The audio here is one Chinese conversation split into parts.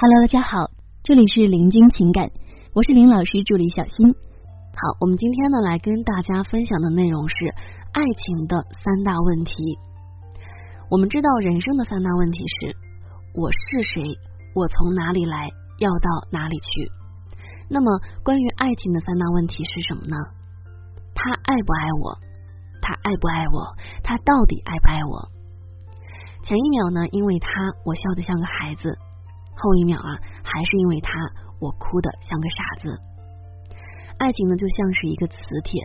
Hello，大家好，这里是林君情感，我是林老师助理小新。好，我们今天呢来跟大家分享的内容是爱情的三大问题。我们知道人生的三大问题是：我是谁？我从哪里来？要到哪里去？那么关于爱情的三大问题是什么呢？他爱不爱我？他爱不爱我？他到底爱不爱我？前一秒呢，因为他我笑得像个孩子。后一秒啊，还是因为他，我哭的像个傻子。爱情呢，就像是一个磁铁，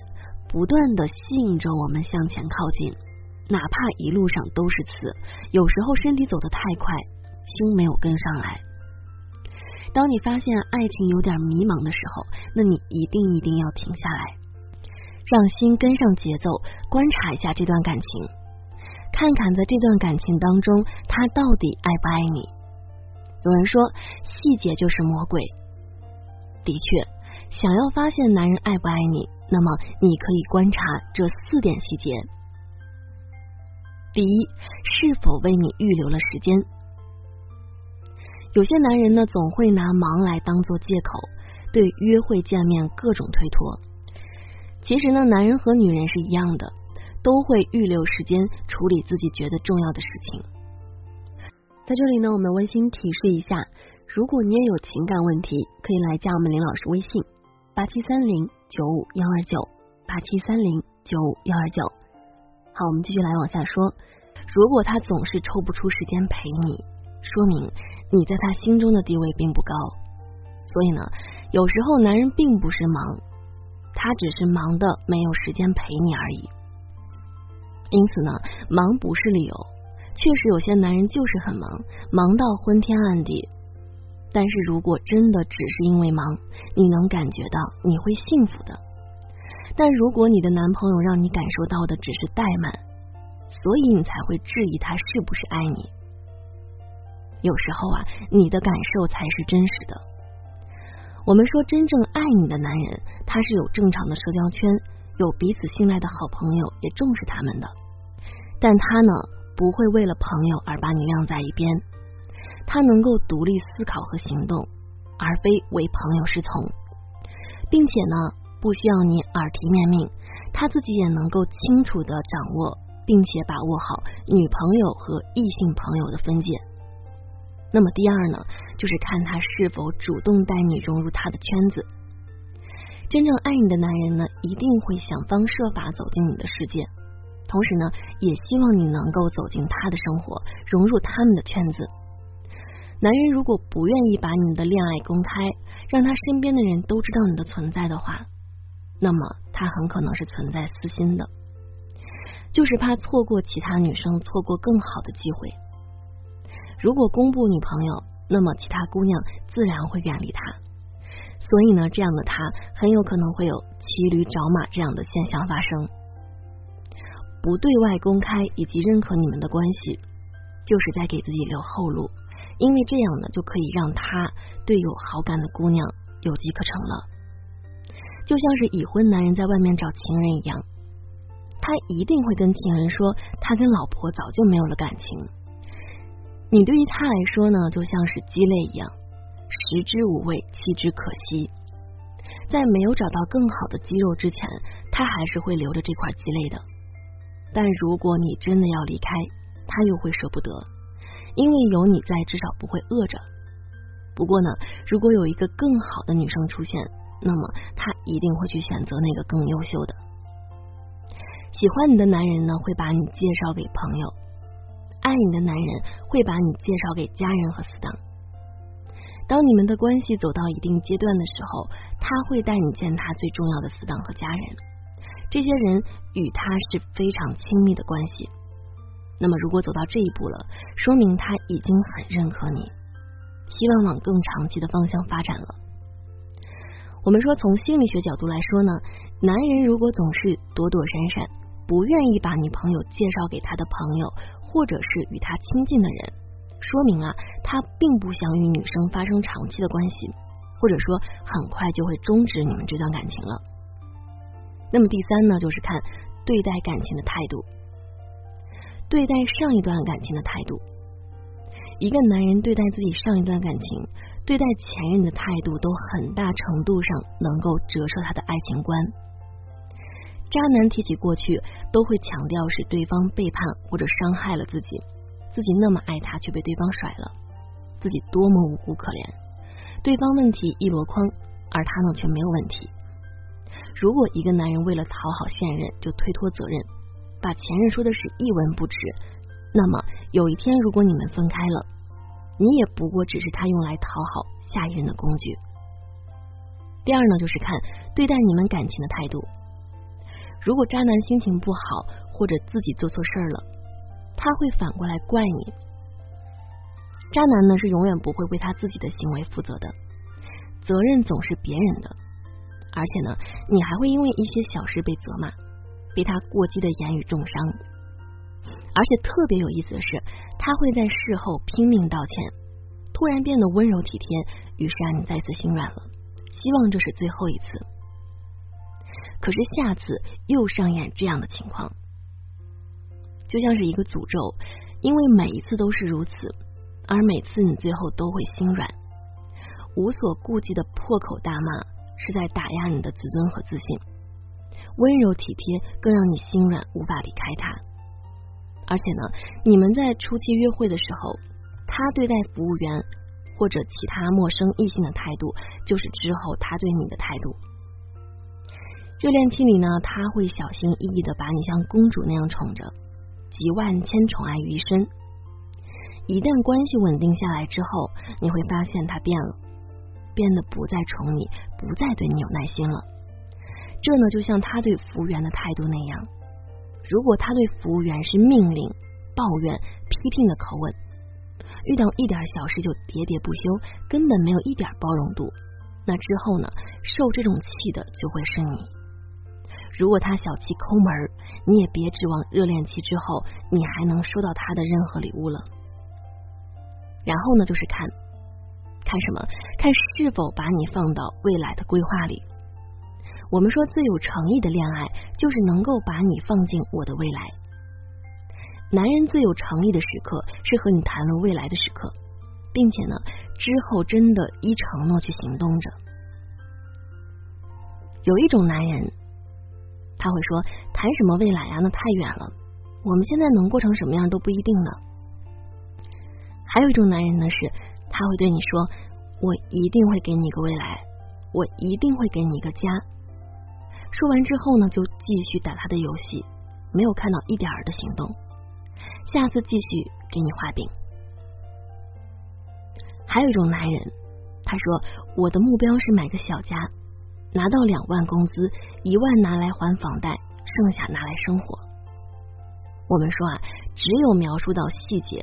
不断的吸引着我们向前靠近，哪怕一路上都是刺，有时候身体走得太快，心没有跟上来。当你发现爱情有点迷茫的时候，那你一定一定要停下来，让心跟上节奏，观察一下这段感情，看看在这段感情当中，他到底爱不爱你。有人说，细节就是魔鬼。的确，想要发现男人爱不爱你，那么你可以观察这四点细节。第一，是否为你预留了时间？有些男人呢，总会拿忙来当做借口，对约会见面各种推脱。其实呢，男人和女人是一样的，都会预留时间处理自己觉得重要的事情。在这里呢，我们温馨提示一下，如果你也有情感问题，可以来加我们林老师微信八七三零九五幺二九八七三零九五幺二九。好，我们继续来往下说。如果他总是抽不出时间陪你，说明你在他心中的地位并不高。所以呢，有时候男人并不是忙，他只是忙的没有时间陪你而已。因此呢，忙不是理由。确实有些男人就是很忙，忙到昏天暗地。但是如果真的只是因为忙，你能感觉到你会幸福的。但如果你的男朋友让你感受到的只是怠慢，所以你才会质疑他是不是爱你。有时候啊，你的感受才是真实的。我们说真正爱你的男人，他是有正常的社交圈，有彼此信赖的好朋友，也重视他们的。但他呢？不会为了朋友而把你晾在一边，他能够独立思考和行动，而非为朋友是从，并且呢，不需要你耳提面命，他自己也能够清楚的掌握，并且把握好女朋友和异性朋友的分界。那么第二呢，就是看他是否主动带你融入他的圈子。真正爱你的男人呢，一定会想方设法走进你的世界。同时呢，也希望你能够走进他的生活，融入他们的圈子。男人如果不愿意把你们的恋爱公开，让他身边的人都知道你的存在的话，那么他很可能是存在私心的，就是怕错过其他女生，错过更好的机会。如果公布女朋友，那么其他姑娘自然会远离他。所以呢，这样的他很有可能会有骑驴找马这样的现象发生。不对外公开以及认可你们的关系，就是在给自己留后路，因为这样呢，就可以让他对有好感的姑娘有机可乘了。就像是已婚男人在外面找情人一样，他一定会跟情人说他跟老婆早就没有了感情。你对于他来说呢，就像是鸡肋一样，食之无味，弃之可惜。在没有找到更好的鸡肉之前，他还是会留着这块鸡肋的。但如果你真的要离开，他又会舍不得，因为有你在，至少不会饿着。不过呢，如果有一个更好的女生出现，那么他一定会去选择那个更优秀的。喜欢你的男人呢，会把你介绍给朋友；爱你的男人会把你介绍给家人和死党。当你们的关系走到一定阶段的时候，他会带你见他最重要的死党和家人。这些人与他是非常亲密的关系，那么如果走到这一步了，说明他已经很认可你，希望往更长期的方向发展了。我们说，从心理学角度来说呢，男人如果总是躲躲闪闪，不愿意把女朋友介绍给他的朋友或者是与他亲近的人，说明啊，他并不想与女生发生长期的关系，或者说很快就会终止你们这段感情了。那么第三呢，就是看对待感情的态度，对待上一段感情的态度。一个男人对待自己上一段感情、对待前任的态度，都很大程度上能够折射他的爱情观。渣男提起过去，都会强调是对方背叛或者伤害了自己，自己那么爱他却被对方甩了，自己多么无辜可怜，对方问题一箩筐，而他呢却没有问题。如果一个男人为了讨好现任就推脱责任，把前任说的是一文不值，那么有一天如果你们分开了，你也不过只是他用来讨好下一任的工具。第二呢，就是看对待你们感情的态度。如果渣男心情不好，或者自己做错事儿了，他会反过来怪你。渣男呢是永远不会为他自己的行为负责的，责任总是别人的，而且呢，你还会因为一些小事被责骂，被他过激的言语重伤。而且特别有意思的是，他会在事后拼命道歉，突然变得温柔体贴，于是让你再次心软了，希望这是最后一次。可是下次又上演这样的情况，就像是一个诅咒，因为每一次都是如此，而每次你最后都会心软，无所顾忌的破口大骂，是在打压你的自尊和自信。温柔体贴更让你心软，无法离开他。而且呢，你们在初期约会的时候，他对待服务员或者其他陌生异性的态度，就是之后他对你的态度。热恋期里呢，他会小心翼翼的把你像公主那样宠着，集万千宠爱于一身。一旦关系稳定下来之后，你会发现他变了，变得不再宠你，不再对你有耐心了。这呢，就像他对服务员的态度那样，如果他对服务员是命令、抱怨、批评的口吻，遇到一点小事就喋喋不休，根本没有一点包容度，那之后呢，受这种气的就会是你。如果他小气抠门，你也别指望热恋期之后你还能收到他的任何礼物了。然后呢，就是看看什么，看是否把你放到未来的规划里。我们说最有诚意的恋爱，就是能够把你放进我的未来。男人最有诚意的时刻，是和你谈论未来的时刻，并且呢，之后真的依承诺去行动着。有一种男人。他会说：“谈什么未来呀？那太远了。我们现在能过成什么样都不一定呢。”还有一种男人呢，是他会对你说：“我一定会给你一个未来，我一定会给你一个家。”说完之后呢，就继续打他的游戏，没有看到一点儿的行动。下次继续给你画饼。还有一种男人，他说：“我的目标是买个小家。”拿到两万工资，一万拿来还房贷，剩下拿来生活。我们说啊，只有描述到细节，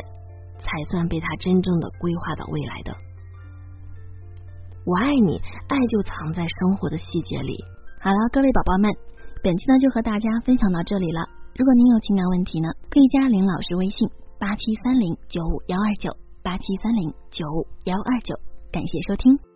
才算被他真正的规划到未来的。我爱你，爱就藏在生活的细节里。好了，各位宝宝们，本期呢就和大家分享到这里了。如果您有情感问题呢，可以加林老师微信八七三零九五幺二九八七三零九五幺二九。感谢收听。